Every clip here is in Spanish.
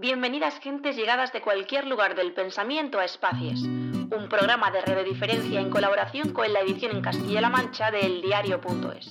Bienvenidas gentes llegadas de cualquier lugar del pensamiento a Espacies, un programa de red de diferencia en colaboración con la edición en Castilla-La Mancha de eldiario.es.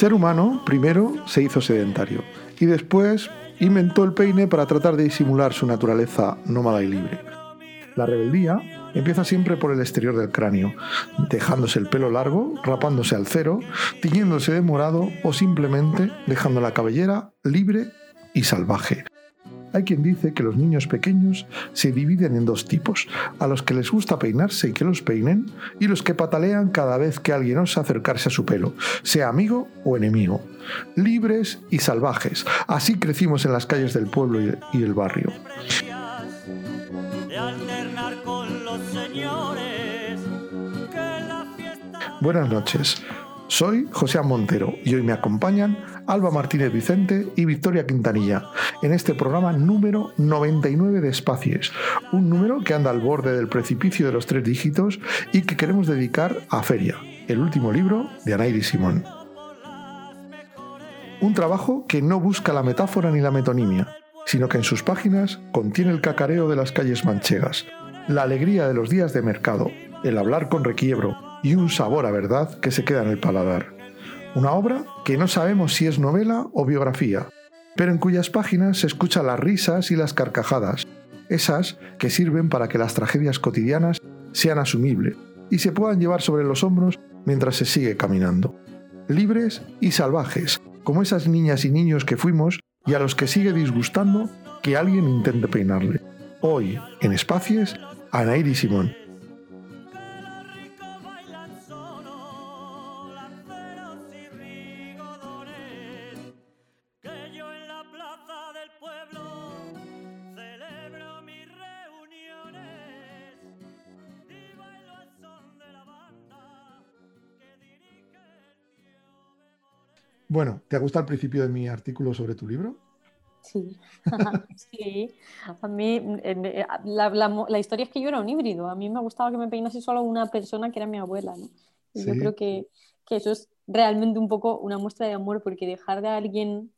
ser humano primero se hizo sedentario y después inventó el peine para tratar de disimular su naturaleza nómada y libre. La rebeldía empieza siempre por el exterior del cráneo, dejándose el pelo largo, rapándose al cero, tiñéndose de morado o simplemente dejando la cabellera libre y salvaje. Hay quien dice que los niños pequeños se dividen en dos tipos, a los que les gusta peinarse y que los peinen, y los que patalean cada vez que alguien osa acercarse a su pelo, sea amigo o enemigo. Libres y salvajes, así crecimos en las calles del pueblo y el barrio. Buenas noches, soy José Montero y hoy me acompañan Alba Martínez Vicente y Victoria Quintanilla en este programa número 99 de Espacies, un número que anda al borde del precipicio de los tres dígitos y que queremos dedicar a Feria, el último libro de Anairi Simón. Un trabajo que no busca la metáfora ni la metonimia, sino que en sus páginas contiene el cacareo de las calles manchegas, la alegría de los días de mercado, el hablar con requiebro y un sabor a verdad que se queda en el paladar. Una obra que no sabemos si es novela o biografía, pero en cuyas páginas se escuchan las risas y las carcajadas, esas que sirven para que las tragedias cotidianas sean asumibles y se puedan llevar sobre los hombros mientras se sigue caminando. Libres y salvajes, como esas niñas y niños que fuimos y a los que sigue disgustando que alguien intente peinarle. Hoy, en Espacies, Anairi Simón. Bueno, ¿te gusta el principio de mi artículo sobre tu libro? Sí, sí. A mí eh, eh, la, la la historia es que yo era un híbrido. A mí me gustaba que me peinase solo una persona que era mi abuela, ¿no? Y yo creo que, que eso es realmente un poco una muestra de amor, porque dejar de alguien,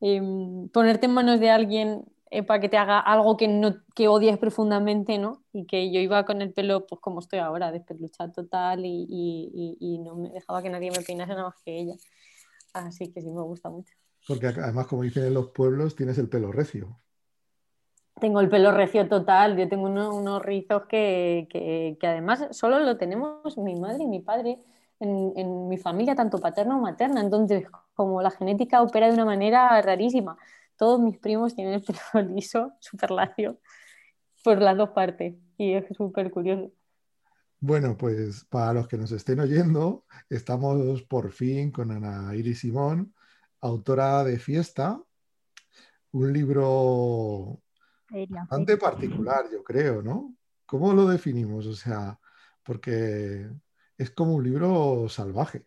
em, ponerte en manos de alguien eh, para que te haga algo que, no, que odies profundamente, ¿no? Y que yo iba con el pelo, pues como estoy ahora, despeluchada total y, y- y- y no me dejaba que nadie me peinase nada más que ella. Así que sí, me gusta mucho. Porque además, como dicen en los pueblos, tienes el pelo recio. Tengo el pelo recio total, yo tengo uno- unos rizos que, que- que además solo lo tenemos mi madre y mi padre en, en mi familia, tanto paterna o materna, entonces como la genética opera de una manera rarísima. Todos mis primos tienen el pelo liso, súper lacio, por las dos partes y es súper curioso. Bueno, pues para los que nos estén oyendo, estamos por fin con Ana Iris Simón, autora de Fiesta, un libro bastante particular, yo creo, ¿no? ¿Cómo lo definimos? O sea, porque es como un libro salvaje,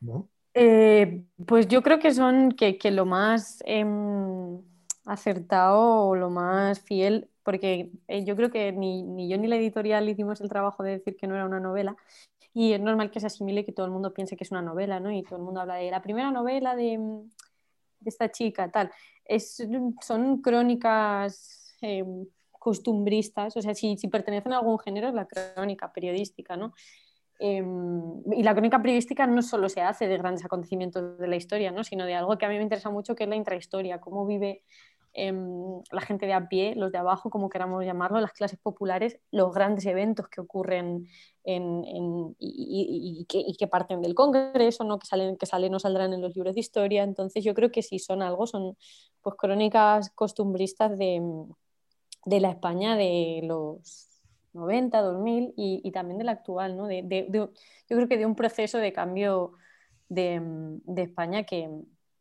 ¿no? Eh, pues yo creo que son que, que lo más em, acertado o lo más fiel, porque eh, yo creo que ni, ni yo ni la editorial hicimos el trabajo de decir que no era una novela, y es normal que se asimile que todo el mundo piense que es una novela, ¿no? Y todo el mundo habla de la primera novela de, mm, esta chica, tal. Es, son crónicas em, costumbristas, o sea, si, si pertenecen a algún género es la crónica periodística, ¿no? Eh, y la crónica periodística no solo se hace de grandes acontecimientos de la historia, ¿no? sino de algo que a mí me interesa mucho, que es la intrahistoria, cómo vive eh, la gente de a pie, los de abajo, como queramos llamarlo, las clases populares, los grandes eventos que ocurren en, en, y, y, y, que, y, que, parten del Congreso, ¿no? que, salen, que salen o saldrán en los libros de historia. Entonces yo creo que si son algo, son pues crónicas costumbristas de, de la España de los 90, 2000 y, y también del actual, ¿no? De, de, de, yo creo que de un proceso de cambio de, de España que,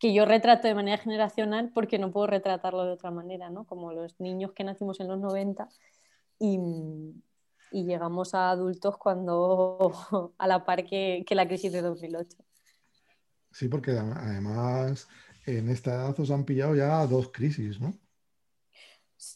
que, yo retrato de manera generacional porque no puedo retratarlo de otra manera, ¿no? Como los niños que nacimos en los 90 y, llegamos a adultos cuando a la par que, que la crisis de 2008. Sí, porque además en esta edad os han pillado ya dos crisis, ¿no?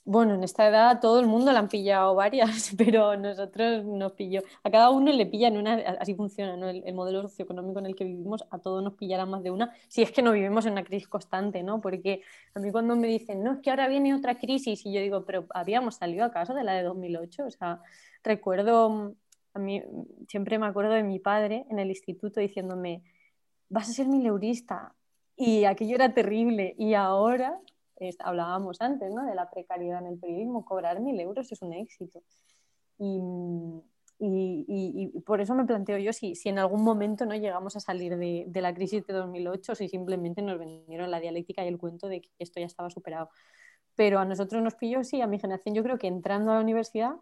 Bueno, en esta edad todo el mundo le han pillado varias, pero nosotros nos pilló. A cada uno le pillan una, así funciona, ¿no? El, el, modelo socioeconómico en el que vivimos, a todos nos pillará más de una, si es que no vivimos en una crisis constante, ¿no? Porque a mí cuando me dicen, no, es que ahora viene otra crisis, y yo digo, pero habíamos salido acaso de la de 2008, o sea, recuerdo, a mí siempre me acuerdo de mi padre en el instituto diciéndome, vas a ser mileurista, y aquello era terrible, y ahora hablábamos antes, ¿no? De la precariedad en el periodismo, cobrar mil euros es un éxito. Y, y, y, y, por eso me planteo yo si, si, en algún momento no llegamos a salir de, de, la crisis de 2008, si simplemente nos vendieron la dialéctica y el cuento de que esto ya estaba superado. Pero a nosotros nos pilló, sí, a mi generación, yo creo que entrando a la universidad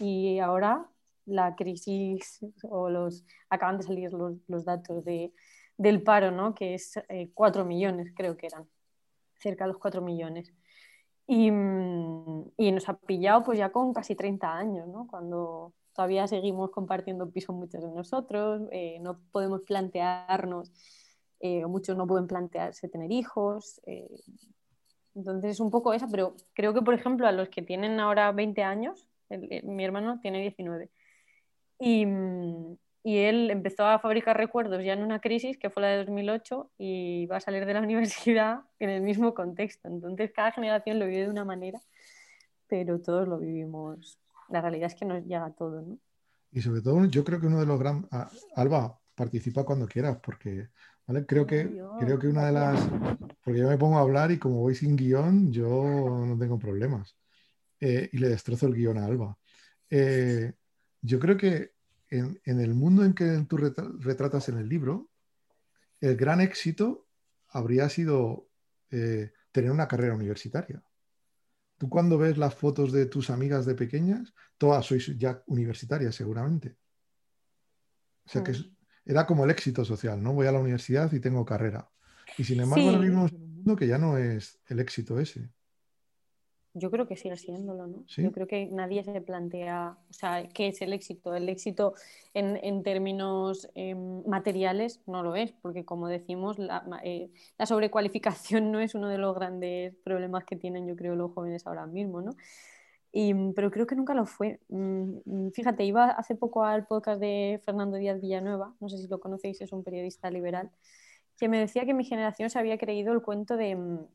y ahora la crisis o los acaban de salir los, los datos de, del paro, ¿no? Que es eh, 4 millones, creo que eran cerca de los 4 millones. Y, y, nos ha pillado pues ya con casi 30 años, ¿no? Cuando todavía seguimos compartiendo piso muchos de nosotros, eh, no podemos plantearnos, eh, muchos no pueden plantearse tener hijos. Eh, entonces es un poco esa, pero creo que por ejemplo a los que tienen ahora 20 años, mi hermano tiene 19, y, y él empezó a fabricar recuerdos ya en una crisis que fue la de 2008 y va a salir de la universidad en el mismo contexto. Entonces cada generación lo vive de una manera, pero todos lo vivimos. La realidad es que nos llega todo, ¿no? Y sobre todo yo creo que uno de los grandes... Alba, participa cuando quieras, porque ¿vale? creo, que, Dios, creo que una de las... Porque yo me pongo a hablar y como voy sin guion, yo no tengo problemas. Eh, y le destrozo el guion a Alba. Eh, yo creo que en, en, el mundo en que tú retratas en el libro, el gran éxito habría sido eh, tener una carrera universitaria. Tú cuando ves las fotos de tus amigas de pequeñas, todas sois ya universitarias seguramente. O sea que es, era como el éxito social, ¿no? Voy a la universidad y tengo carrera. Y sin embargo, sí. ahora vivimos en un mundo que ya no es el éxito ese. Yo creo que sigue siéndolo, ¿no? ¿Sí? Yo creo que nadie se plantea, o sea, ¿qué es el éxito? El éxito en, en términos eh, materiales no lo es, porque como decimos, la, eh, la, sobrecualificación no es uno de los grandes problemas que tienen, yo creo, los jóvenes ahora mismo, ¿no? Y, pero creo que nunca lo fue. Mm, fíjate, iba hace poco al podcast de Fernando Díaz Villanueva, no sé si lo conocéis, es un periodista liberal, que me decía que mi generación se había creído el cuento de mm,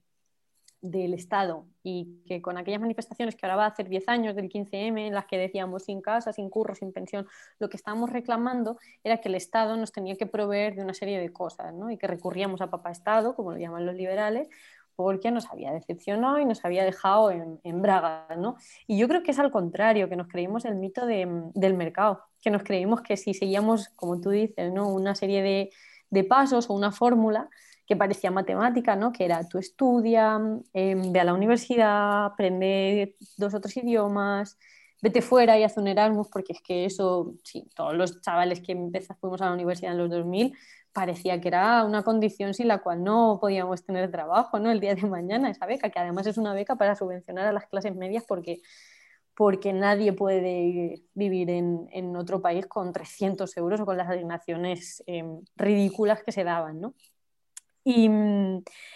del Estado y que con aquellas manifestaciones que ahora va a hacer 10 años del 15M, en las que decíamos sin casa, sin curro, sin pensión, lo que estábamos reclamando era que el Estado nos tenía que proveer de una serie de cosas ¿no? y que recurríamos a papá Estado, como lo llaman los liberales, porque nos había decepcionado y nos había dejado en, en braga. ¿no? Y yo creo que es al contrario, que nos creímos el mito de, del mercado, que nos creímos que si seguíamos, como tú dices, ¿no? una serie de, de pasos o una fórmula, que parecía matemática, ¿no? que era tú estudia, eh, ve a la universidad, aprende dos o tres idiomas, vete fuera y haz un Erasmus, porque es que eso, sí, todos los chavales que empezamos, fuimos a la universidad en los 2000, parecía que era una condición sin la cual no podíamos tener trabajo ¿no? el día de mañana, esa beca, que además es una beca para subvencionar a las clases medias porque, porque nadie puede vivir en, en otro país con 300 euros o con las asignaciones eh, ridículas que se daban. ¿no? Y,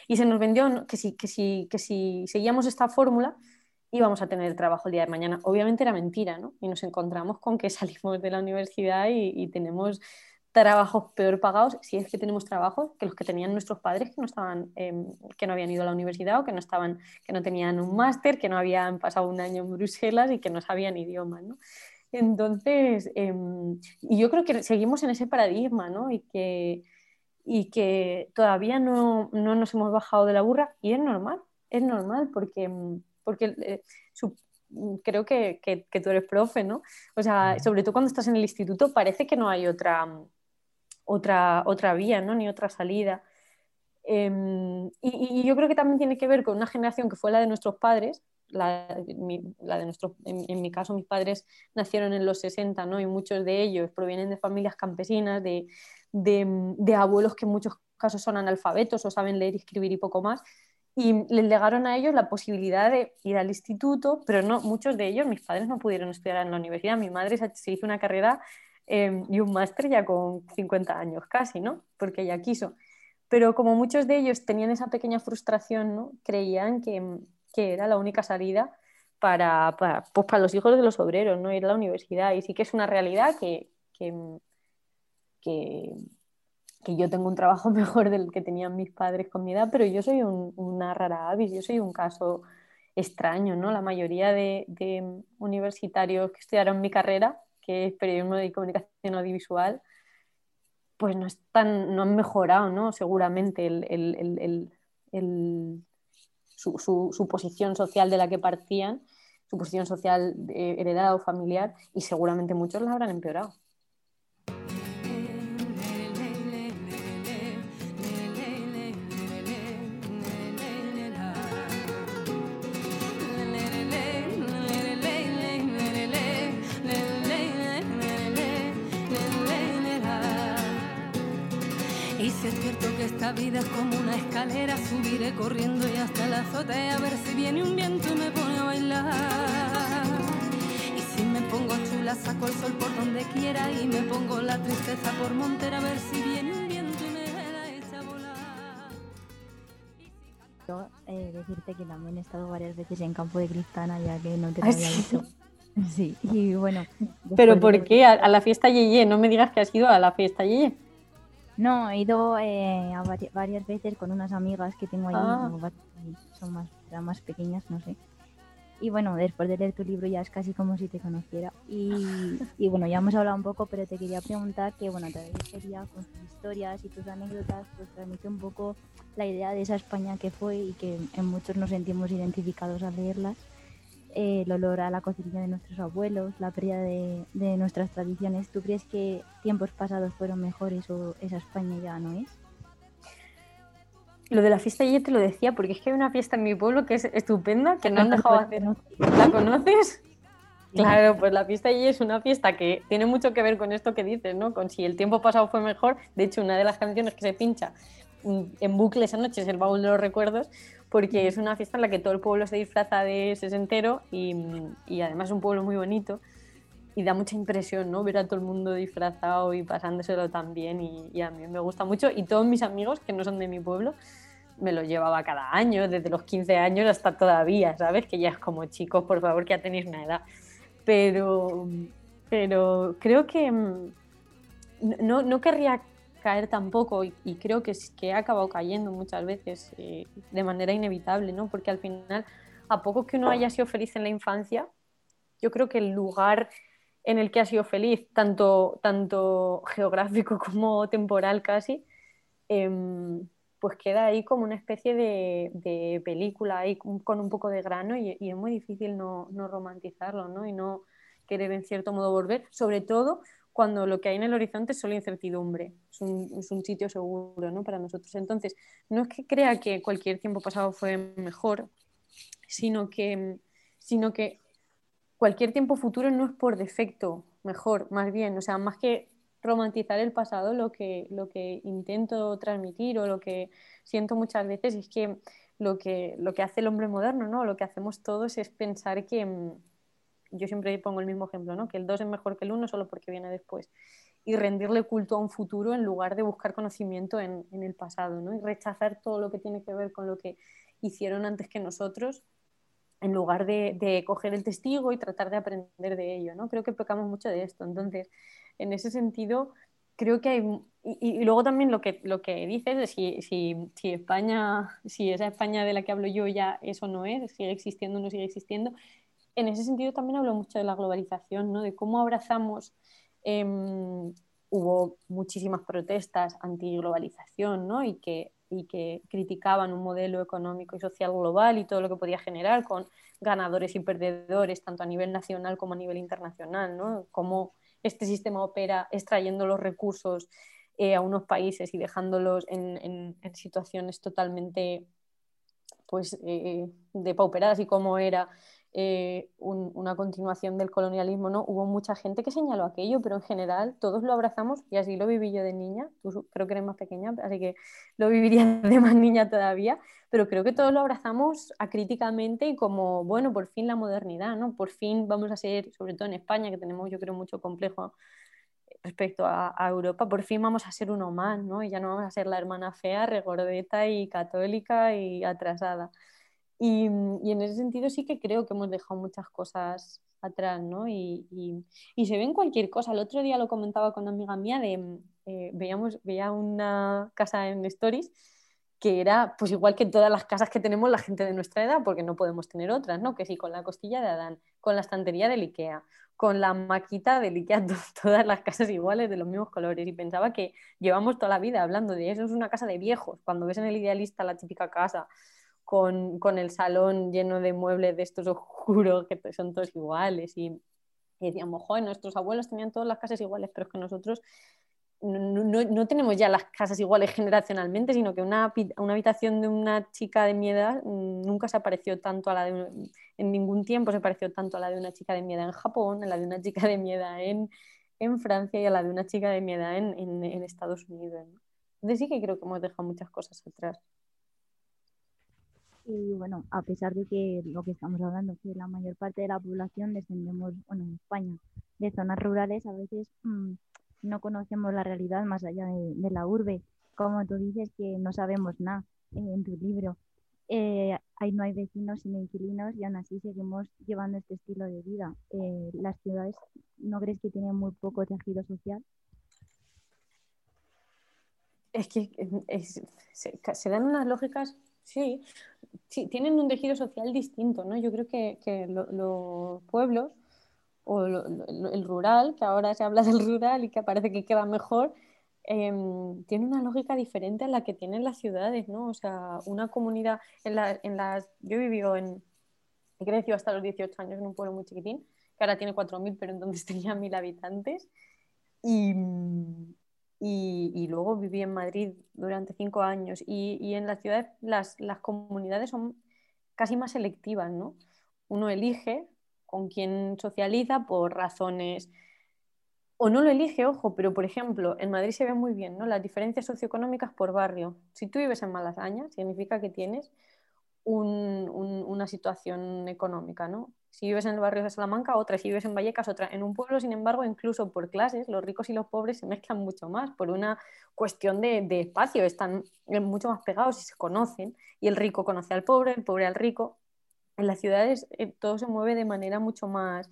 y, se nos vendió que si, que, si, que si seguíamos esta fórmula íbamos a tener trabajo el día de mañana. Obviamente era mentira, ¿no? Y nos encontramos con que salimos de la universidad y, y tenemos trabajos peor pagados, si es que tenemos trabajos que los que tenían nuestros padres que no estaban, eh, que no habían ido a la universidad o que no estaban, que no tenían un máster, que no habían pasado un año en Bruselas y que no sabían idiomas, ¿no? Entonces, eh, y yo creo que seguimos en ese paradigma, ¿no? Y que, y que todavía no, no, nos hemos bajado de la burra y es normal, es normal porque, porque eh, su, creo que, que, que, tú eres profe, ¿no? O sea, sobre todo cuando estás en el instituto parece que no hay otra, otra, otra vía, ¿no? Ni otra salida. Eh, y, y, yo creo que también tiene que ver con una generación que fue la de nuestros padres, la, de nuestro, en, mi caso mis padres nacieron en los 60, ¿no? Y muchos de ellos provienen de familias campesinas, de, de, abuelos que en muchos casos son analfabetos o saben leer y escribir y poco más. Y les legaron a ellos la posibilidad de ir al instituto, pero no, muchos de ellos, mis padres no pudieron estudiar en la universidad. Mi madre se hizo una carrera em, y un máster ya con 50 años casi, ¿no? Porque ella quiso. Pero como muchos de ellos tenían esa pequeña frustración, ¿no? Creían que, que era la única salida para, para, pues para, los hijos de los obreros, ¿no? ir a la universidad. Y sí que es una realidad que, que, que, yo tengo un trabajo mejor del que tenían mis padres con mi edad, pero yo soy una rara avis, yo soy un caso extraño, ¿no? La mayoría de, de, universitarios que estudiaron mi carrera, que es periodismo y comunicación audiovisual, pues no, están, no han mejorado, ¿no? Seguramente el, el, el su, posición social de la que partían, su posición social eh, heredada o familiar, y seguramente muchos la habrán empeorado. Esta vida es como una escalera, subiré corriendo y hasta la azotea a ver si viene un viento y me pone a bailar. Y si me pongo chula, saco el sol por donde quiera y me pongo la tristeza por montera a ver si viene un viento y me la echa a volar. Yo, eh, decirte que también he estado varias veces en campo de Cristana, ya que no te lo había dicho. Sí, y bueno. ¿Pero por qué? ¿A, la fiesta Yeye? No me digas que has ido a la fiesta Yeye. No, he ido eh, a varias veces con unas amigas que tengo ahí, ah. son más, más pequeñas, no sé. Y bueno, después de leer tu libro ya es casi como si te conociera. Y, y bueno, ya hemos hablado un poco, pero te quería preguntar que, bueno, te quería con tus historias y tus anécdotas, pues transmite un poco la idea de esa España que fue y que en muchos nos sentimos identificados al leerlas el olor a la cocina de nuestros abuelos, la pérdida de, nuestras tradiciones. ¿Tú crees que tiempos pasados fueron mejores o esa España ya no es? Lo de la fiesta ya te lo decía, porque es que hay una fiesta en mi pueblo que es estupenda, que no han dejado hacer. ¿La conoces? Claro, pues la fiesta allí es una fiesta que tiene mucho que ver con esto que dices, ¿no? Con si el tiempo pasado fue mejor. De hecho, una de las canciones que se pincha en bucle esa noche es el baúl de los recuerdos, porque es una fiesta en la que todo el pueblo se disfraza de sesentero y, y además es un pueblo muy bonito y da mucha impresión, ¿no? Ver a todo el mundo disfrazado y pasándoselo tan bien y, y, a mí me gusta mucho y todos mis amigos que no son de mi pueblo me lo llevaba cada año, desde los 15 años hasta todavía, ¿sabes? Que ya es como chicos, por favor, que ya tenéis una edad. Pero, pero creo que mm, no, no querría caer tampoco y, y creo que, que he acabado cayendo muchas veces eh, de manera inevitable, ¿no? Porque al final, a poco que uno haya sido feliz en la infancia, yo creo que el lugar en el que ha sido feliz, tanto, tanto geográfico como temporal casi, em, pues queda ahí como una especie de, de, película ahí con un poco de grano y, y es muy difícil no, no, romantizarlo ¿no? y no querer en cierto modo volver, sobre todo cuando lo que hay en el horizonte es solo incertidumbre, es un, es un sitio seguro ¿no? para nosotros. Entonces, no es que crea que cualquier tiempo pasado fue mejor, sino que, sino que cualquier tiempo futuro no es por defecto mejor, más bien, o sea, más que romantizar el pasado, lo que, lo que intento transmitir o lo que siento muchas veces es que lo que, lo que hace el hombre moderno, ¿no? lo que hacemos todos es pensar que, yo siempre pongo el mismo ejemplo, ¿no? que el 2 es mejor que el 1 solo porque viene después. Y rendirle culto a un futuro en lugar de buscar conocimiento en, en, el pasado, ¿no? y rechazar todo lo que tiene que ver con lo que hicieron antes que nosotros, en lugar de, de coger el testigo y tratar de aprender de ello. ¿no? Creo que pecamos mucho de esto. Entonces, en ese sentido, creo que hay... Y, y luego también lo que, lo que dices de si, si, si, España, si esa España de la que hablo yo ya eso no es, sigue existiendo o no sigue existiendo, en ese sentido también hablo mucho de la globalización, ¿no? de cómo abrazamos, em, hubo muchísimas protestas anti-globalización ¿no? y, que, y que criticaban un modelo económico y social global y todo lo que podía generar con ganadores y perdedores, tanto a nivel nacional como a nivel internacional, ¿no? cómo este sistema opera extrayendo los recursos eh, a unos países y dejándolos en, situaciones totalmente pues eh, depauperadas y cómo era eh, una continuación del colonialismo, ¿no? Hubo mucha gente que señaló aquello, pero en general todos lo abrazamos y así lo viví yo de niña. Tú creo que eres más pequeña, así que lo viviría de más niña todavía, pero creo que todos lo abrazamos acríticamente y como, bueno, por fin la modernidad, ¿no? Por fin vamos a ser, sobre todo en España, que tenemos yo creo mucho complejo respecto a, Europa, por fin vamos a ser uno más, ¿no? Y ya no vamos a ser la hermana fea, regordeta y católica y atrasada. Y, en ese sentido sí que creo que hemos dejado muchas cosas atrás, ¿no? Y, se ve en cualquier cosa. El otro día lo comentaba con una amiga mía de, eh, veíamos, veía una casa en Stories que era pues igual que todas las casas que tenemos la gente de nuestra edad, porque no podemos tener otras, ¿no? Que sí, con la costilla de Adán, con la estantería del Ikea, con la maquita del Ikea, todas las casas iguales de los mismos colores. Y pensaba que llevamos toda la vida hablando de eso, es una casa de viejos. Cuando ves en el idealista la típica casa con, el salón lleno de muebles de estos oscuros que son todos iguales y, decíamos, joder, nuestros abuelos tenían todas las casas iguales, pero es que nosotros no, tenemos ya las casas iguales generacionalmente, sino que una, habitación de una chica de mi nunca se apareció tanto a la de, en ningún tiempo se pareció tanto a la de una chica de mi en Japón, a la de una chica de mi edad en, Francia y a la de una chica de mi edad en, Estados Unidos. Entonces sí que creo que hemos dejado muchas cosas atrás. Y bueno, a pesar de que lo que estamos hablando, que la mayor parte de la población descendemos, bueno, en España, de zonas rurales, a veces mm, no conocemos la realidad más allá de, la urbe. Como tú dices que no sabemos nada en tu libro. Eh, ahí no hay vecinos sino inquilinos y aún así seguimos llevando este estilo de vida. Eh, las ciudades, ¿no crees que tienen muy poco tejido social? Es que se dan unas lógicas Sí, sí, tienen un tejido social distinto, ¿no? Yo creo que, los pueblos o el rural, que ahora se habla del rural y que parece que queda mejor, em, tiene una lógica diferente a la que tienen las ciudades, ¿no? O sea, una comunidad, en, en las, yo he vivido en, he hasta los 18 años en un pueblo muy chiquitín, que ahora tiene 4.000, pero entonces tenía 1.000 habitantes, y, y, luego viví en Madrid durante cinco años y, en las ciudades las, comunidades son casi más selectivas, ¿no? Uno elige con quién socializa por razones o no lo elige, ojo, pero por ejemplo, en Madrid se ve muy bien, ¿no? Las diferencias socioeconómicas por barrio. Si tú vives en Malasaña, significa que tienes una situación económica, ¿no? Si vives en el barrio de Salamanca, otra. Si vives en Vallecas, otra. En un pueblo, sin embargo, incluso por clases, los ricos y los pobres se mezclan mucho más por una cuestión de, espacio. Están mucho más pegados y se conocen. Y el rico conoce al pobre, el pobre al rico. En las ciudades eh, todo se mueve de manera mucho más,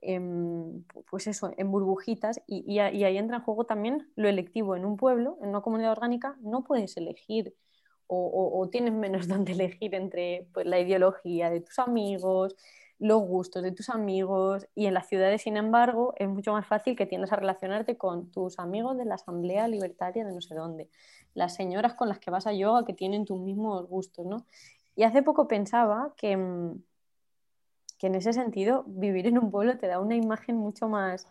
em, pues eso, en burbujitas. Y, ahí entra en juego también lo electivo. En un pueblo, en una comunidad orgánica, no puedes elegir o, tienes menos donde elegir entre pues, la ideología de tus amigos, los gustos de tus amigos y en las ciudades, sin embargo, es mucho más fácil que tiendas a relacionarte con tus amigos de la Asamblea Libertaria de no sé dónde, las señoras con las que vas a yoga que tienen tus mismos gustos, ¿no? Y hace poco pensaba que, mm, que en ese sentido vivir en un pueblo te da una imagen mucho más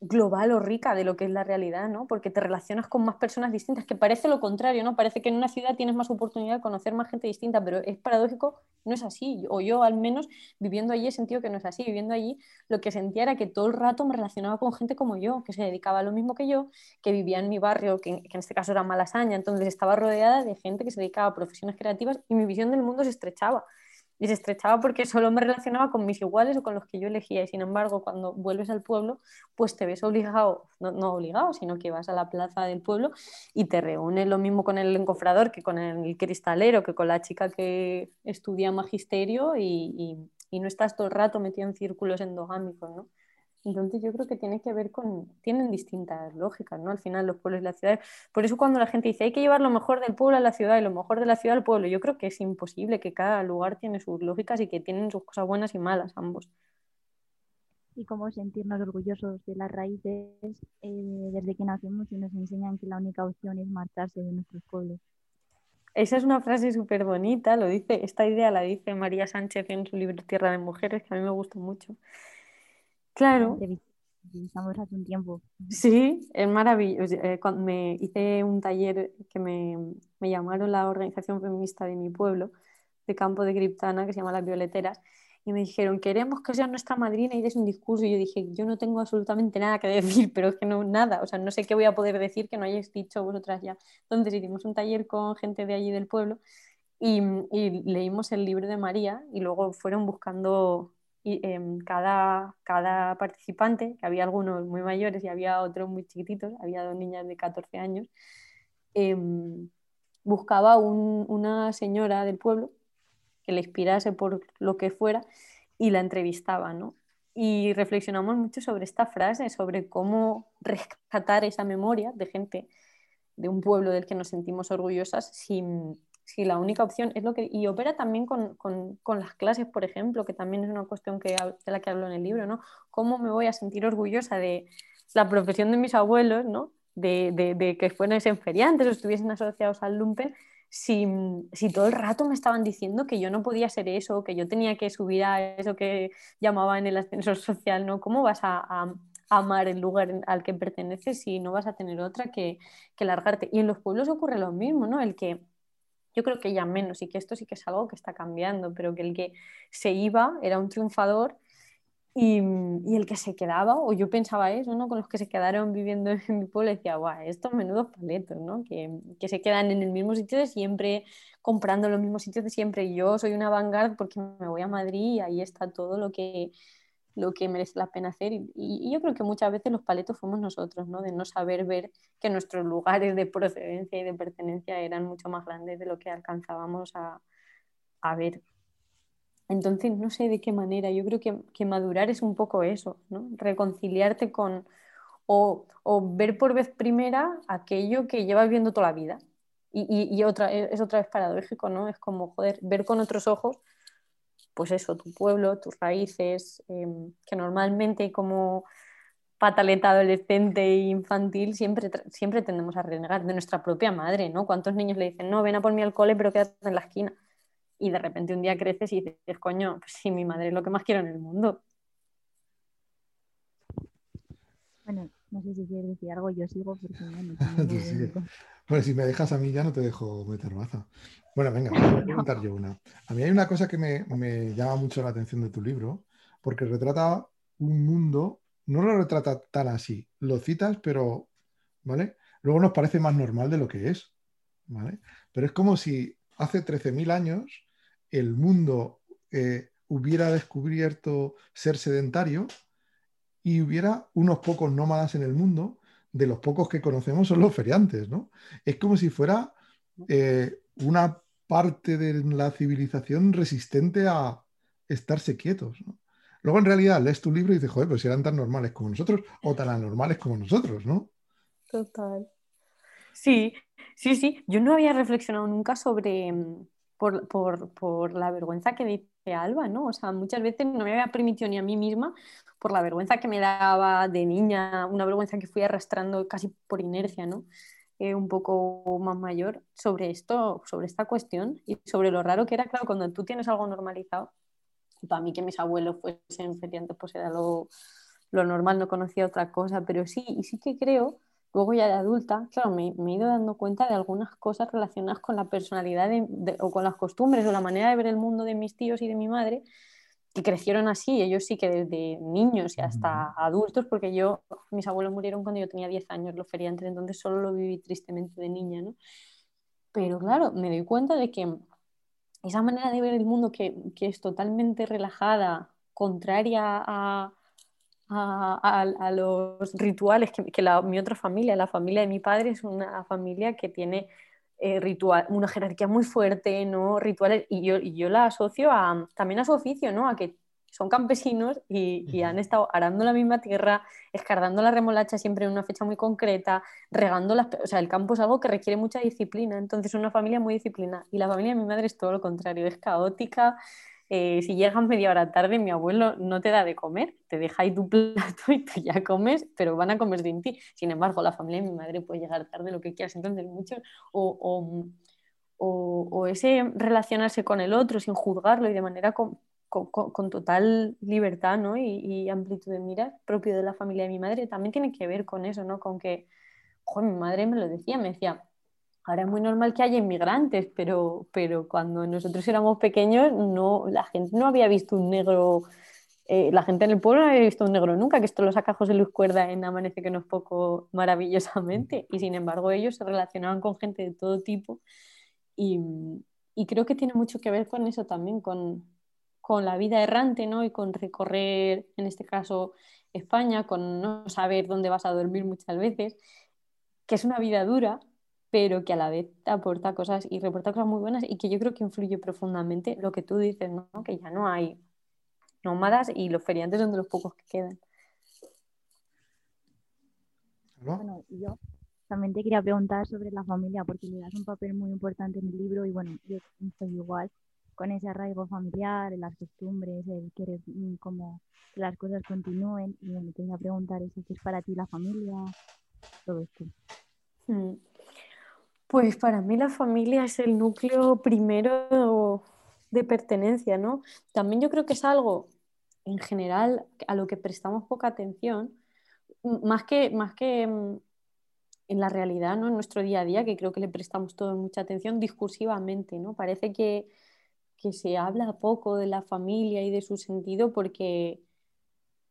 global o rica de lo que es la realidad, ¿no? Porque te relacionas con más personas distintas, que parece lo contrario, ¿no? Parece que en una ciudad tienes más oportunidad de conocer más gente distinta, pero es paradójico, no es así. O yo al menos viviendo allí he sentido que no es así. Viviendo allí lo que sentía era que todo el rato me relacionaba con gente como yo, que se dedicaba a lo mismo que yo, que vivía en mi barrio, que, que en este caso era Malasaña, entonces estaba rodeada de gente que se dedicaba a profesiones creativas y mi visión del mundo se estrechaba y se estrechaba porque solo me relacionaba con mis iguales o con los que yo elegía. Y sin embargo, cuando vuelves al pueblo, pues te ves obligado, no, obligado, sino que vas a la plaza del pueblo y te reúnes lo mismo con el encofrador que con el cristalero, que con la chica que estudia magisterio y, y no estás todo el rato metido en círculos endogámicos, ¿no? Entonces yo creo que tiene que ver con, tienen distintas lógicas, ¿no? Al final los pueblos y las ciudades. Por eso cuando la gente dice hay que llevar lo mejor del pueblo a la ciudad y lo mejor de la ciudad al pueblo, yo creo que es imposible, que cada lugar tiene sus lógicas y que tienen sus cosas buenas y malas ambos. Y cómo sentirnos orgullosos de las raíces eh, desde que nacemos y nos enseñan que la única opción es marcharse de nuestros pueblos. Esa es una frase súper bonita, lo dice, esta idea la dice María Sánchez en su libro Tierra de Mujeres, que a mí me gusta mucho. Claro. Estamos hace un tiempo. Sí, es maravilloso. Eh, me hice un taller que me, llamaron la organización feminista de mi pueblo de campo de Criptana que se llama Las Violeteras y me dijeron, queremos que seas nuestra madrina y des un discurso. Y yo dije, yo no tengo absolutamente nada que decir, pero es que no, nada, o sea, no sé qué voy a poder decir que no hayáis dicho vosotras ya. Entonces hicimos un taller con gente de allí del pueblo y, leímos el libro de María y luego fueron buscando em, cada, cada participante, que había algunos muy mayores y había otros muy chiquititos, había dos niñas de 14 años, em, buscaba una señora del pueblo que le inspirase por lo que fuera y la entrevistaba, ¿no? Y reflexionamos mucho sobre esta frase, sobre cómo rescatar esa memoria de gente de un pueblo del que nos sentimos orgullosas si, si la única opción es lo que... Y opera también con, con, con, las clases, por ejemplo, que también es una cuestión que, de la que hablo en el libro, ¿no? ¿Cómo me voy a sentir orgullosa de la profesión de mis abuelos, ¿no? De, de, de que fuesen feriantes o estuviesen asociados al lumpen, si, si, todo el rato me estaban diciendo que yo no podía ser eso, que yo tenía que subir a eso que llamaban el ascensor social, ¿no? ¿Cómo vas a, amar el lugar al que perteneces si no vas a tener otra que, que largarte? Y en los pueblos ocurre lo mismo, ¿no? El que yo creo que ya menos y que esto sí que es algo que está cambiando, pero que el que se iba era un triunfador y, y, el que se quedaba, o yo pensaba eso, ¿no? Con los que se quedaron viviendo en mi pueblo, decía, guau, estos menudos paletos, ¿no? Que, que, se quedan en el mismo sitio de siempre, comprando los mismos sitios de siempre. Yo soy una vanguard porque me voy a Madrid y ahí está todo lo que, lo que merece la pena hacer. Y, y, yo creo que muchas veces los paletos fuimos nosotros, ¿no? De no saber ver que nuestros lugares de procedencia y de pertenencia eran mucho más grandes de lo que alcanzábamos a, a ver. Entonces, no sé de qué manera, yo creo que, madurar es un poco eso, ¿no? Reconciliarte con, o, ver por vez primera aquello que llevas viendo toda la vida. Y, otra, e, es otra vez paradójico, ¿no? Es como, joder, ver con otros ojos, pues eso, tu pueblo, tus raíces, em, que normalmente como pataleta adolescente e infantil siempre, siempre tendemos a renegar de nuestra propia madre, ¿no? ¿Cuántos niños le dicen, no, ven a por mí al cole, pero quédate en la esquina? y de repente un día creces y dices, coño, pues sí, mi madre es lo que más quiero en el mundo. Bueno, no sé si quieres decir algo, yo sigo porque bueno, si me dejas a mí ya no te dejo meter baza. Bueno, venga, voy a preguntar yo una. A mí hay una cosa que me, me llama mucho la atención de tu libro, porque retrata un mundo, no lo retrata tan así, lo citas, pero, ¿vale? Luego nos parece más normal de lo que es, ¿vale? Pero es como si hace 13.000 años el mundo eh, hubiera descubierto ser sedentario y hubiera unos pocos nómadas en el mundo, de los pocos que conocemos son los feriantes, ¿no? Es como si fuera eh, una parte de la civilización resistente a estarse quietos, Luego en realidad lees tu libro y dices, joder, pues eran tan normales como nosotros o tan anormales como nosotros, ¿no? Total. Sí, sí, sí. Yo no había reflexionado nunca sobre, mm, por, por, por, la vergüenza que Alba, ¿no? O sea, muchas veces no me había permitido ni a mí misma, por la vergüenza que me daba de niña, una vergüenza que fui arrastrando casi por inercia, ¿no? Eh, un poco más mayor, sobre esto, sobre esta cuestión y sobre lo raro que era, claro, cuando tú tienes algo normalizado, para mí que mis abuelos fuesen feriantes, pues era lo, lo normal, no conocía otra cosa, pero sí, y sí que creo Luego ya de adulta, claro, me, he ido dando cuenta de algunas cosas relacionadas con la personalidad o con las costumbres o la manera de ver el mundo de mis tíos y de mi madre, que crecieron así, ellos sí que desde niños y hasta adultos, porque yo, mis abuelos murieron cuando yo tenía 10 años, los feriantes, entonces solo lo viví tristemente de niña, ¿no? Pero claro, me doy cuenta de que esa manera de ver el mundo que, que es totalmente relajada, contraria a, a, los rituales que, mi otra familia, la familia de mi padre, es una familia que tiene eh, ritual, una jerarquía muy fuerte, ¿no? Rituales, y yo, y yo la asocio a, también a su oficio, ¿no? A que son campesinos y, y, han estado arando la misma tierra, escardando la remolacha siempre en una fecha muy concreta, regando las... O sea, el campo es algo que requiere mucha disciplina, entonces es una familia muy disciplinada. Y la familia de mi madre es todo lo contrario, es caótica, eh, si llegas media hora tarde, mi abuelo no te da de comer, te deja ahí tu plato y tú ya comes, pero van a comer sin ti. Sin embargo, la familia de mi madre puede llegar tarde, lo que quieras. Entonces, mucho, o, o, o, ese relacionarse con el otro sin juzgarlo y de manera con, con, total libertad ¿no? y, y, amplitud de miras, propio de la familia de mi madre, también tiene que ver con eso, ¿no? con que, mi madre me lo decía, me decía, Ahora es muy normal que haya inmigrantes, pero, pero cuando nosotros éramos pequeños, no, la gente no había visto un negro, eh, la gente en el pueblo no había visto un negro nunca, que esto lo saca José Luis Cuerda en Amanece que no es poco maravillosamente, y sin embargo ellos se relacionaban con gente de todo tipo, y, y creo que tiene mucho que ver con eso también, con, con la vida errante, ¿no? Y con recorrer, en este caso, España, con no saber dónde vas a dormir muchas veces, que es una vida dura, pero que a la vez te aporta cosas y reporta cosas muy buenas y que yo creo que influye profundamente lo que tú dices, ¿no? que ya no hay nómadas y los feriantes son de los pocos que quedan. Bueno, yo también te quería preguntar sobre la familia, porque le das un papel muy importante en el libro y bueno, yo soy igual con ese arraigo familiar, las costumbres, el querer mm, como que las cosas continúen. Y me quería preguntar eso, ¿qué es para ti la familia? Todo esto. Mm. Pues para mí la familia es el núcleo primero de pertenencia, ¿no? También yo creo que es algo en general a lo que prestamos poca atención, más que, más que mm, en la realidad, ¿no? En nuestro día a día, que creo que le prestamos todo mucha atención discursivamente, ¿no? Parece que, que se habla poco de la familia y de su sentido porque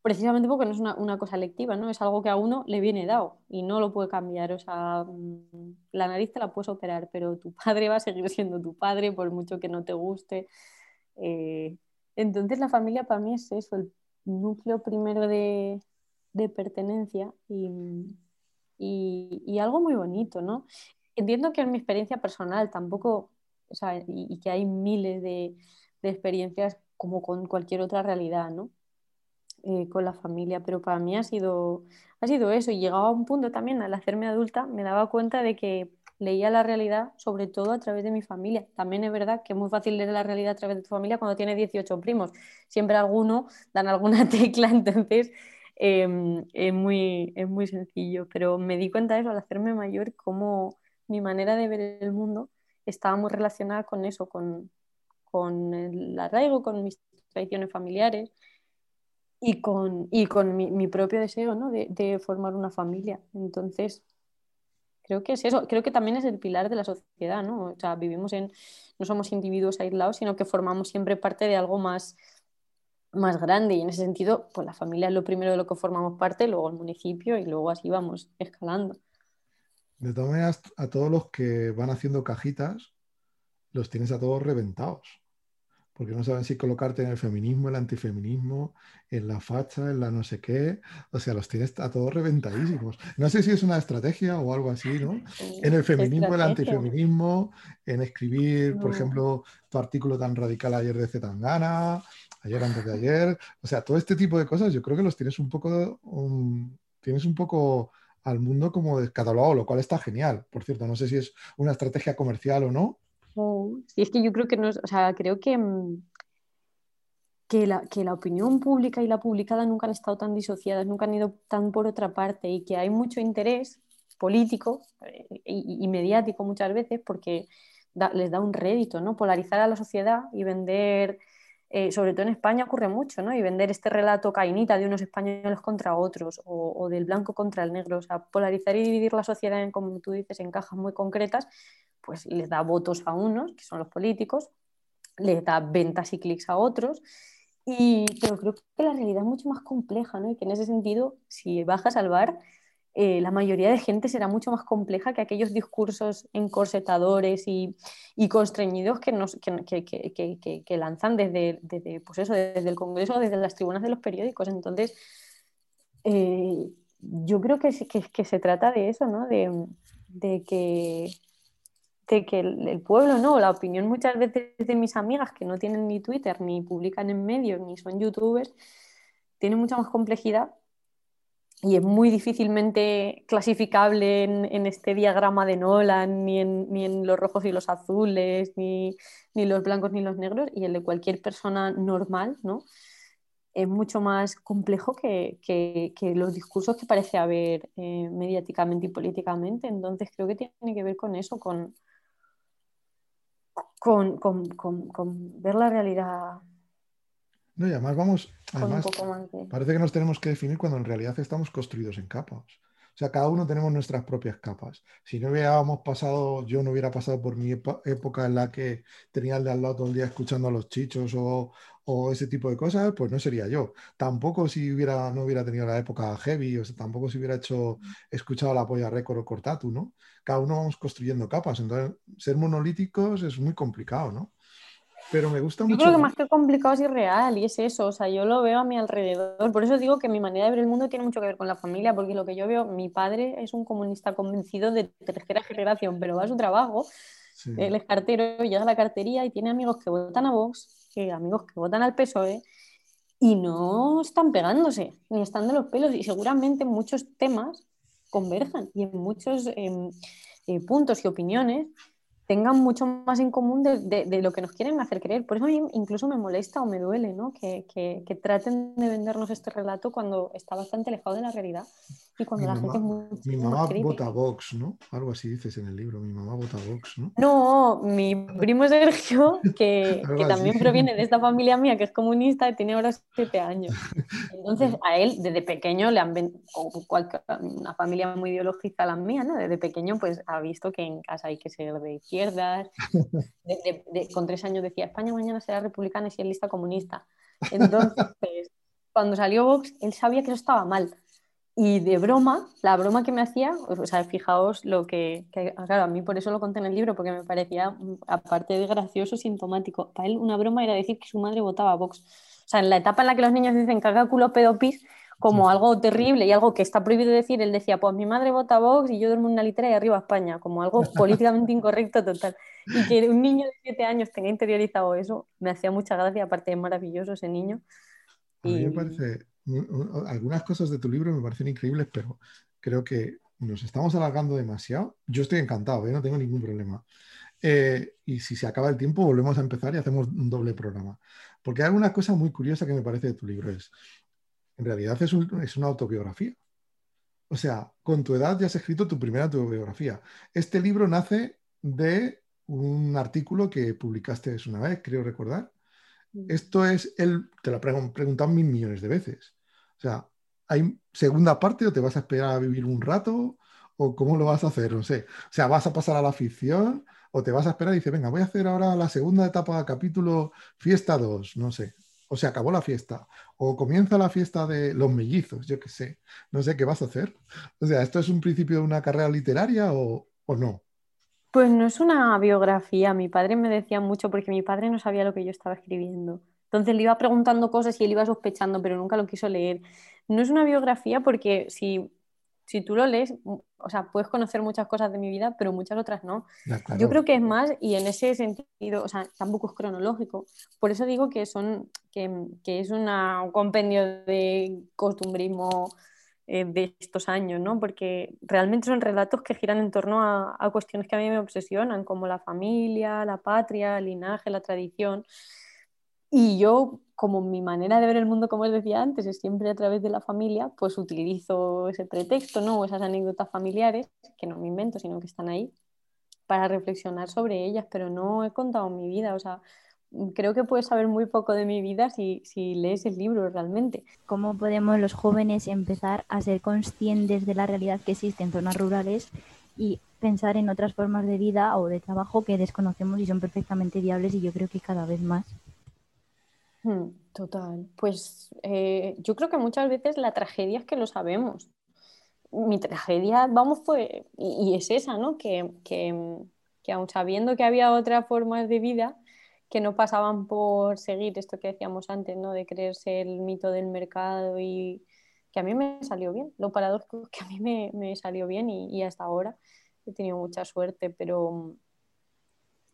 precisamente porque no es una, cosa lectiva, ¿no? Es algo que a uno le viene dado y no lo puede cambiar. O sea, mm, la nariz te la puedes operar, pero tu padre va a seguir siendo tu padre por mucho que no te guste. Eh, entonces la familia para mí es eso, el núcleo primero de, pertenencia y, algo muy bonito, ¿no? Entiendo que en mi experiencia personal tampoco, o sea, y, que hay miles de, de experiencias como con cualquier otra realidad, ¿no? Eh, con la familia, pero para mí ha sido, ha sido eso. Y llegaba a un punto también, al hacerme adulta, me daba cuenta de que leía la realidad sobre todo a través de mi familia. También es verdad que es muy fácil leer la realidad a través de tu familia cuando tienes 18 primos. Siempre alguno dan alguna tecla, entonces em, es, muy, es muy sencillo. Pero me di cuenta de eso al hacerme mayor, cómo mi manera de ver el mundo estaba muy relacionada con eso, con, con el arraigo, con mis tradiciones familiares y con, y con mi, propio deseo ¿no? de, formar una familia. Entonces, creo que es eso, creo que también es el pilar de la sociedad, ¿no? O sea, vivimos en, no somos individuos aislados, sino que formamos siempre parte de algo más, más grande y en ese sentido, pues la familia es lo primero de lo que formamos parte, luego el municipio y luego así vamos escalando. De todas maneras, a todos los que van haciendo cajitas, los tienes a todos reventados porque no saben si colocarte en el feminismo, el antifeminismo, en la facha, en la no sé qué. O sea, los tienes a todos reventadísimos. No sé si es una estrategia o algo así, ¿no? En el feminismo, el antifeminismo, en escribir, por ejemplo, tu artículo tan radical ayer de Zetangana, ayer antes de ayer. O sea, todo este tipo de cosas yo creo que los tienes un poco, tienes un poco al mundo como descatalogado, lo cual está genial. Por cierto, no sé si es una estrategia comercial o no, Sí, es que yo creo que no, o sea, creo que, mm, que, la, que la opinión pública y la publicada nunca han estado tan disociadas, nunca han ido tan por otra parte y que hay mucho interés político eh, y, mediático muchas veces porque les da un rédito, ¿no? Polarizar a la sociedad y vender, eh, sobre todo en España ocurre mucho, ¿no? Y vender este relato cainita de unos españoles contra otros o, o, del blanco contra el negro, o sea, polarizar y dividir la sociedad en, como tú dices, en cajas muy concretas pues les da votos a unos, que son los políticos, les da ventas y clics a otros. Y, pero creo que la realidad es mucho más compleja, ¿no? Y que en ese sentido, si bajas al bar, eh, la mayoría de gente será mucho más compleja que aquellos discursos encorsetadores y, y constreñidos que, nos, que, que, que, lanzan desde, desde, pues eso, desde el Congreso, desde las tribunas de los periódicos. Entonces, eh, yo creo que, se trata de eso, ¿no? De, de que de que el, pueblo, ¿no? La opinión muchas veces de mis amigas que no tienen ni Twitter, ni publican en medios, ni son youtubers, tiene mucha más complejidad y es muy difícilmente clasificable en, este diagrama de Nolan, ni en, ni en, los rojos y los azules, ni, ni, los blancos ni los negros, y el de cualquier persona normal, ¿no? Es mucho más complejo que, que, que los discursos que parece haber eh, mediáticamente y políticamente. Entonces creo que tiene que ver con eso, con, con, ver la realidad. No, y además vamos, además, parece que nos tenemos que definir cuando en realidad estamos construidos en capas. O sea, cada uno tenemos nuestras propias capas. Si no hubiéramos pasado, yo no hubiera pasado por mi época en la que tenía el de al lado todo el día escuchando a los chichos o, ese tipo de cosas, pues no sería yo. Tampoco si hubiera, no hubiera tenido la época heavy, o sea, tampoco si hubiera hecho, escuchado la polla récord o cortatu, ¿no? Cada uno vamos construyendo capas. Entonces, ser monolíticos es muy complicado, ¿no? pero me gusta mucho. Yo creo que más que complicado es irreal y es eso, o sea, yo lo veo a mi alrededor. Por eso digo que mi manera de ver el mundo tiene mucho que ver con la familia, porque lo que yo veo, mi padre es un comunista convencido de tercera generación, pero va a su trabajo, él es cartero, llega a la cartería y tiene amigos que votan a Vox, amigos que votan al PSOE y no están pegándose, ni están de los pelos y seguramente muchos temas converjan y en muchos em, eh, puntos y opiniones tengan mucho más en común de, lo que nos quieren hacer creer. Por eso a mí incluso me molesta o me duele ¿no? que, que, traten de vendernos este relato cuando está bastante alejado de la realidad y cuando mi la mamá, gente Mi mamá vota Vox, ¿no? Algo así dices en el libro, mi mamá vota Vox, ¿no? No, mi primo Sergio, que, que también proviene de esta familia mía que es comunista y tiene ahora siete años. Entonces a él desde pequeño le han vendido, una familia muy ideológica la mía, ¿no? Desde pequeño pues ha visto que en casa hay que ser de izquierda con tres años decía, España mañana será republicana y si es lista comunista. Entonces, cuando salió Vox, él sabía que eso estaba mal. Y de broma, la broma que me hacía, o sea, fijaos lo que, claro, a mí por eso lo conté en el libro, porque me parecía, aparte de gracioso, sintomático. Para él una broma era decir que su madre votaba a Vox. O sea, en la etapa en la que los niños dicen caga culo pedo pis, como algo terrible y algo que está prohibido decir, él decía, pues mi madre vota Vox y yo duermo en una litera y arriba España, como algo políticamente incorrecto total. Y que un niño de siete años tenga interiorizado eso, me hacía mucha gracia, aparte es maravilloso ese niño. A mí me parece, algunas cosas de tu libro me parecen increíbles, pero creo que nos estamos alargando demasiado. Yo estoy encantado, ¿eh? no tengo ningún problema. Eh, y si se acaba el tiempo, volvemos a empezar y hacemos un doble programa. Porque hay alguna cosa muy curiosa que me parece de tu libro. Es, en realidad es, una autobiografía. O sea, con tu edad ya has escrito tu primera autobiografía. Este libro nace de un artículo que publicaste una vez, creo recordar. Mm. Esto es el, te lo he preguntado mil millones de veces. O sea, ¿hay segunda parte o te vas a esperar a vivir un rato? ¿O cómo lo vas a hacer? No sé. O sea, ¿vas a pasar a la ficción? ¿O te vas a esperar y dices, venga, voy a hacer ahora la segunda etapa, capítulo Fiesta 2? No sé o se acabó la fiesta, o comienza la fiesta de los mellizos, yo qué sé, no sé qué vas a hacer. O sea, ¿esto es un principio de una carrera literaria o, no? Pues no es una biografía, mi padre me decía mucho porque mi padre no sabía lo que yo estaba escribiendo. Entonces le iba preguntando cosas y él iba sospechando, pero nunca lo quiso leer. No es una biografía porque si si tú lo lees, o sea, puedes conocer muchas cosas de mi vida, pero muchas otras no. Yo creo que es más, y en ese sentido, o sea, tampoco es cronológico. Por eso digo que son, que, es un compendio de costumbrismo eh, de estos años, ¿no? Porque realmente son relatos que giran en torno a, a cuestiones que a mí me obsesionan, como la familia, la patria, el linaje, la tradición. Y yo como mi manera de ver el mundo, como os decía antes, es siempre a través de la familia, pues utilizo ese pretexto, ¿no? O esas anécdotas familiares, que no me invento, sino que están ahí, para reflexionar sobre ellas, pero no he contado mi vida, o sea, creo que puedes saber muy poco de mi vida si, si lees el libro realmente. ¿Cómo podemos los jóvenes empezar a ser conscientes de la realidad que existe en zonas rurales y pensar en otras formas de vida o de trabajo que desconocemos y son perfectamente viables y yo creo que cada vez más? Total. Pues eh, yo creo que muchas veces la tragedia es que lo sabemos. Mi tragedia, vamos, fue, y, es esa, ¿no? Que, que, que aun sabiendo que había otras formas de vida que no pasaban por seguir esto que decíamos antes, ¿no? De creerse el mito del mercado y que a mí me salió bien. Lo paradójico es que a mí me, salió bien y hasta ahora he tenido mucha suerte, pero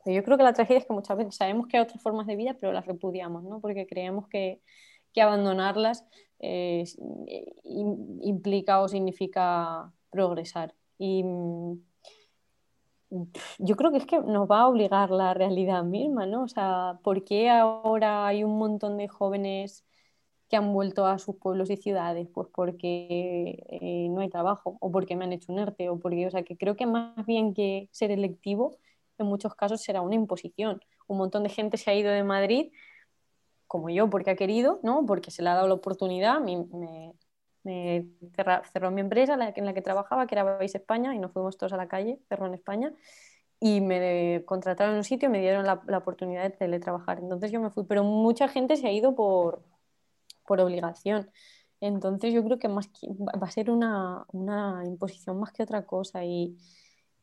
yo creo que la tragedia es que muchas veces sabemos que hay otras formas de vida, pero las repudiamos, ¿no? Porque creemos que, que abandonarlas eh, implica o significa progresar. Y mm, yo creo que es que nos va a obligar la realidad misma, ¿no? O sea, ¿por qué ahora hay un montón de jóvenes que han vuelto a sus pueblos y ciudades? Pues porque eh, no hay trabajo, o porque me han hecho un ERTE, o porque, o sea, que creo que más bien que ser electivo, en muchos casos será una imposición. Un montón de gente se ha ido de Madrid, como yo, porque ha querido, ¿no? porque se le ha dado la oportunidad. Me, Me cerra- cerró mi empresa en la que trabajaba, que era Vice España, y nos fuimos todos a la calle, cerró en España, y me contrataron en un sitio y me dieron la, la oportunidad de teletrabajar. Entonces yo me fui, pero mucha gente se ha ido por, por obligación. Entonces yo creo que más que- va a ser una, una imposición más que otra cosa y,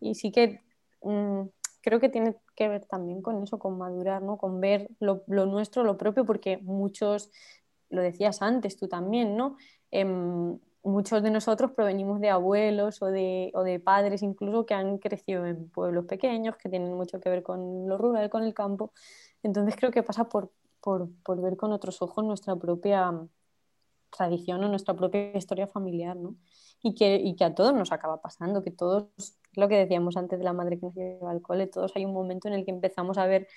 y sí que mm, creo que tiene que ver también con eso, con madurar, ¿no? Con ver lo, nuestro, lo propio, porque muchos, lo decías antes tú también, ¿no? Em, muchos de nosotros provenimos de abuelos o de, o de padres incluso que han crecido en pueblos pequeños, que tienen mucho que ver con lo rural, con el campo. Entonces creo que pasa por, por, por ver con otros ojos nuestra propia tradición o nuestra propia historia familiar, ¿no? Y que, y que a todos nos acaba pasando, que todos, lo que decíamos antes de la madre que nos lleva al cole, todos hay un momento en el que empezamos a ver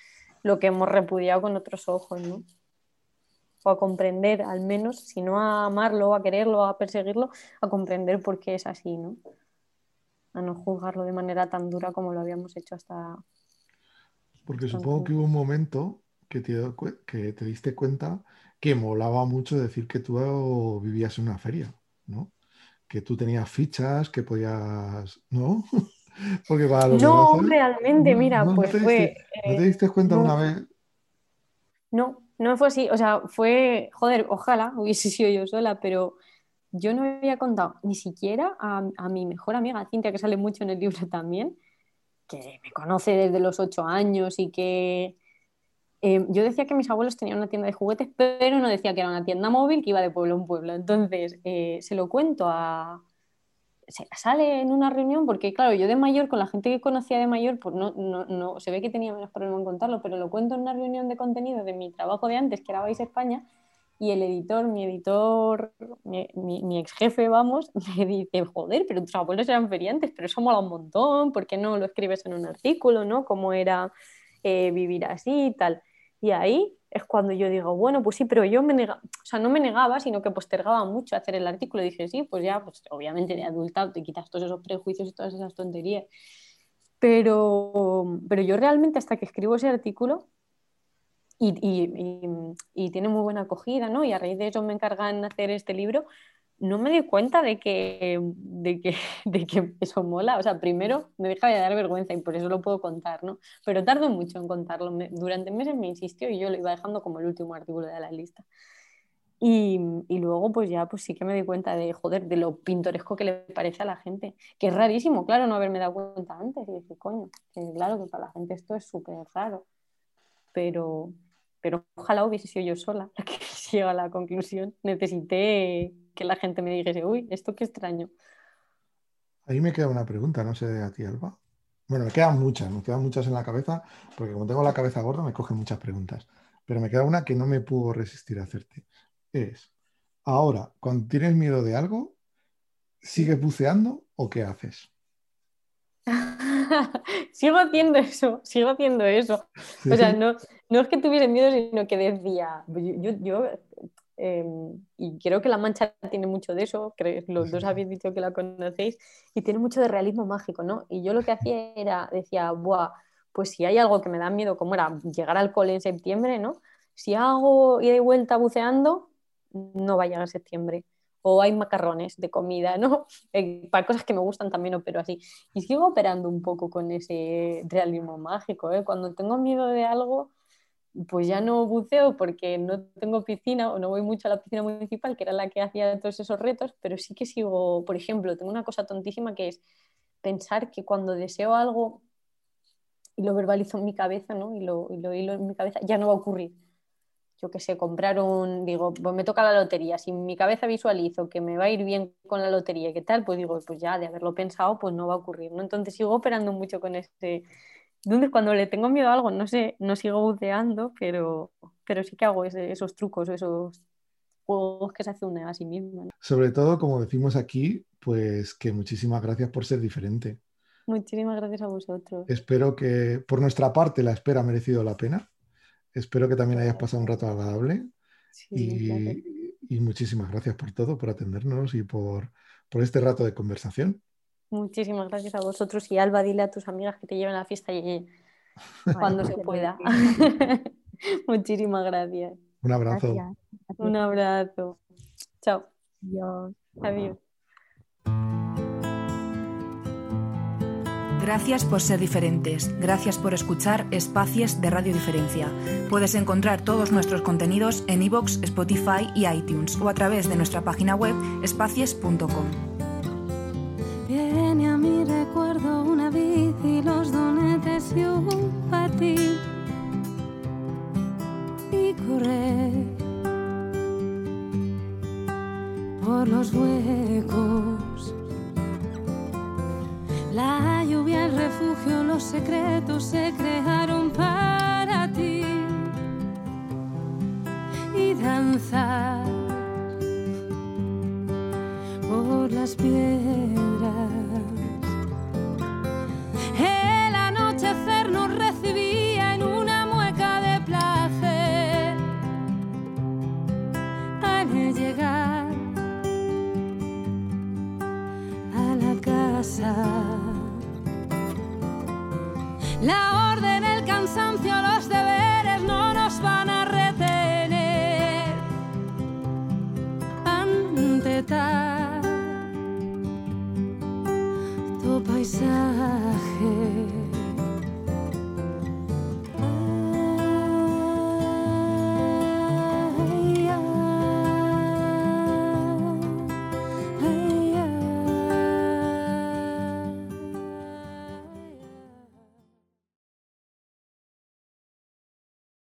lo que hemos repudiado con otros ojos, ¿no? O a comprender, al menos, si no a amarlo, a quererlo, a perseguirlo, a comprender por qué es así, ¿no? A no juzgarlo de manera tan dura como lo habíamos hecho hasta... Porque supongo que hubo un momento que te, que diste cuenta que molaba mucho decir que tú vivías en una feria, ¿no? Que tú tenías fichas, que podías, ¿no? Porque para lo No, realmente, mira, no- no pues te fue... diste- ¿No eh, te diste cuenta no. una vez? No, no fue así. O sea, fue, joder, ojalá hubiese sido yo sola, pero yo no había contado ni siquiera a, a mi mejor amiga Cintia, que sale mucho en el libro también, que me conoce desde los ocho años y que eh, yo decía que mis abuelos tenían una tienda de juguetes, pero no decía que era una tienda móvil que iba de pueblo en pueblo. Entonces, eh, se lo cuento a... Se sale en una reunión porque, claro, yo de mayor, con la gente que conocía de mayor, pues no, no, no se ve que tenía menos problema en contarlo, pero lo cuento en una reunión de contenido de mi trabajo de antes, que era Vice España, y el editor, mi editor, mi, ex jefe, vamos, me dice, joder, pero tus abuelos eran feriantes, pero eso mola un montón, ¿por qué no lo escribes en un artículo, ¿no? Cómo era eh, vivir así y tal. Y ahí es cuando yo digo, bueno, pues sí, pero yo me negaba, o sea, no me negaba, sino que postergaba mucho hacer el artículo. Y dije, sí, pues ya, pues obviamente de adulta te quitas todos esos prejuicios y todas esas tonterías. Pero, pero yo realmente hasta que escribo ese artículo y, y, y, y tiene muy buena acogida, ¿no? Y a raíz de eso me encargan hacer este libro, no me di cuenta de que, de que, de que eso mola. O sea, primero me deja de dar vergüenza y por eso lo puedo contar, ¿no? Pero tardo mucho en contarlo. Durante meses me insistió y yo lo iba dejando como el último artículo de la lista. Y, y luego, pues ya, pues sí que me di cuenta de, joder, de lo pintoresco que le parece a la gente. Que es rarísimo, claro, no haberme dado cuenta antes. Y dije, coño, que claro que para la gente esto es súper raro. Pero, pero ojalá hubiese sido yo sola la que llega a la conclusión. Necesité que la gente me dijese, uy, esto qué extraño. Ahí me queda una pregunta, no sé a ti, Alba. Bueno, me quedan muchas, me quedan muchas en la cabeza, porque como tengo la cabeza gorda me cogen muchas preguntas. Pero me queda una que no me puedo resistir a hacerte. Es, ahora, cuando tienes miedo de algo, ¿sigues buceando o qué haces? sigo haciendo eso, sigo haciendo eso. O sea, no, no es que tuviese miedo, sino que decía, yo, yo, yo, eh, y creo que La Mancha tiene mucho de eso, creo, los dos habéis dicho que la conocéis, y tiene mucho de realismo mágico, ¿no? Y yo lo que hacía era, decía, buah, pues si hay algo que me da miedo, como era llegar al cole en septiembre, ¿no? Si hago ida y vuelta buceando, no va a llegar septiembre. O hay macarrones de comida, ¿no? Eh, para cosas que me gustan también opero así. Y sigo operando un poco con ese realismo mágico, ¿eh? Cuando tengo miedo de algo, pues ya no buceo porque no tengo piscina o no voy mucho a la piscina municipal, que era la que hacía todos esos retos, pero sí que sigo, por ejemplo, tengo una cosa tontísima que es pensar que cuando deseo algo y lo verbalizo en mi cabeza, ¿no? Y lo, y lo hilo en mi cabeza, ya no va a ocurrir. Yo qué sé, comprar un, digo, pues me toca la lotería. Si en mi cabeza visualizo que me va a ir bien con la lotería qué tal, pues digo, pues ya de haberlo pensado, pues no va a ocurrir, ¿no? Entonces sigo operando mucho con ese, entonces, cuando le tengo miedo a algo, no sé, no sigo buceando, pero, pero sí que hago ese, esos trucos, esos juegos que se hace una a sí misma. ¿no? Sobre todo, como decimos aquí, pues que muchísimas gracias por ser diferente. Muchísimas gracias a vosotros. Espero que por nuestra parte la espera ha merecido la pena. Espero que también hayas pasado un rato agradable. Sí, y, y, muchísimas gracias por todo, por atendernos y por, por este rato de conversación. Muchísimas gracias a vosotros y Alba, dile a tus amigas que te lleven a la fiesta y cuando se pueda. Muchísimas gracias. Un abrazo. Gracias. Un abrazo. Chao. Adiós. Adiós. Gracias por ser diferentes. Gracias por escuchar Espacios de Radio Diferencia. Puedes encontrar todos nuestros contenidos en iVoox, Spotify y iTunes o a través de nuestra página web espacies.com. Viene a mi recuerdo una bici, los donetes y un patín. Y correr por los huecos. Refugio, los secretos se crearon para ti. Y danzar por las piedras.